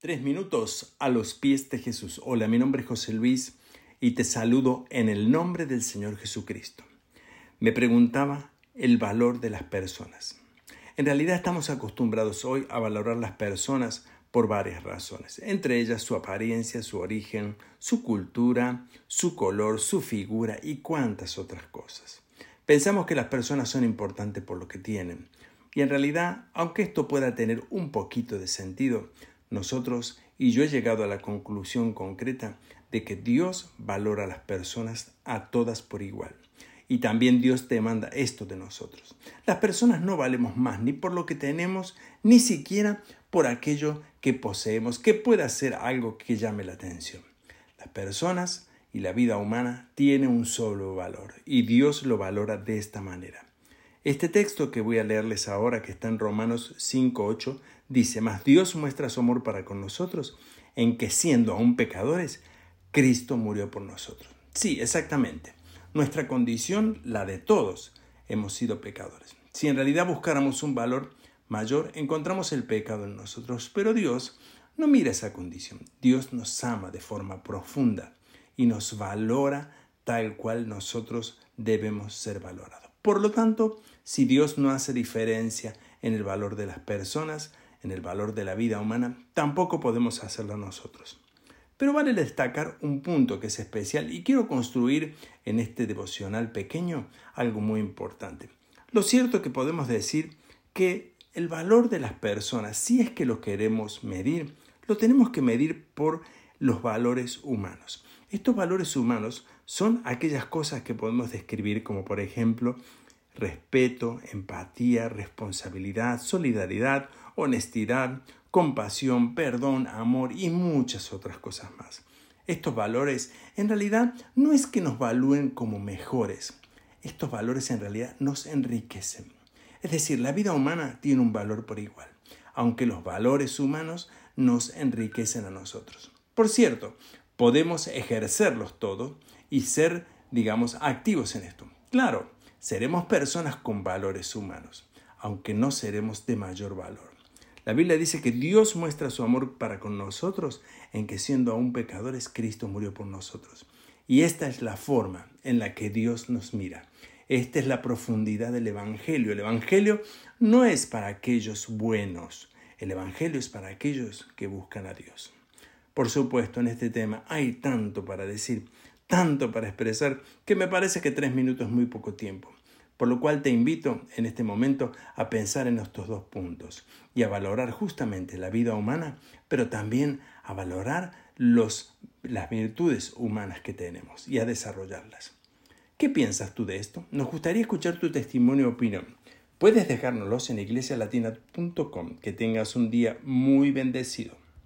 Tres minutos a los pies de Jesús. Hola, mi nombre es José Luis y te saludo en el nombre del Señor Jesucristo. Me preguntaba el valor de las personas. En realidad estamos acostumbrados hoy a valorar las personas por varias razones, entre ellas su apariencia, su origen, su cultura, su color, su figura y cuantas otras cosas. Pensamos que las personas son importantes por lo que tienen, y en realidad, aunque esto pueda tener un poquito de sentido, nosotros, y yo he llegado a la conclusión concreta de que Dios valora a las personas a todas por igual. Y también Dios demanda esto de nosotros. Las personas no valemos más ni por lo que tenemos, ni siquiera por aquello que poseemos, que pueda ser algo que llame la atención. Las personas y la vida humana tienen un solo valor, y Dios lo valora de esta manera. Este texto que voy a leerles ahora, que está en Romanos 5.8, dice, Mas Dios muestra su amor para con nosotros, en que siendo aún pecadores, Cristo murió por nosotros. Sí, exactamente. Nuestra condición, la de todos, hemos sido pecadores. Si en realidad buscáramos un valor mayor, encontramos el pecado en nosotros, pero Dios no mira esa condición. Dios nos ama de forma profunda y nos valora tal cual nosotros debemos ser valorados. Por lo tanto, si Dios no hace diferencia en el valor de las personas, en el valor de la vida humana, tampoco podemos hacerlo nosotros. Pero vale destacar un punto que es especial y quiero construir en este devocional pequeño algo muy importante. Lo cierto es que podemos decir que el valor de las personas, si es que lo queremos medir, lo tenemos que medir por los valores humanos. Estos valores humanos son aquellas cosas que podemos describir como por ejemplo respeto, empatía, responsabilidad, solidaridad, honestidad, compasión, perdón, amor y muchas otras cosas más. Estos valores en realidad no es que nos valúen como mejores, estos valores en realidad nos enriquecen. Es decir, la vida humana tiene un valor por igual, aunque los valores humanos nos enriquecen a nosotros. Por cierto, podemos ejercerlos todos y ser, digamos, activos en esto. Claro, seremos personas con valores humanos, aunque no seremos de mayor valor. La Biblia dice que Dios muestra su amor para con nosotros en que siendo aún pecadores, Cristo murió por nosotros. Y esta es la forma en la que Dios nos mira. Esta es la profundidad del Evangelio. El Evangelio no es para aquellos buenos, el Evangelio es para aquellos que buscan a Dios. Por supuesto, en este tema hay tanto para decir, tanto para expresar, que me parece que tres minutos es muy poco tiempo. Por lo cual te invito en este momento a pensar en estos dos puntos y a valorar justamente la vida humana, pero también a valorar los, las virtudes humanas que tenemos y a desarrollarlas. ¿Qué piensas tú de esto? Nos gustaría escuchar tu testimonio o opinión. Puedes dejárnoslos en iglesialatina.com. Que tengas un día muy bendecido.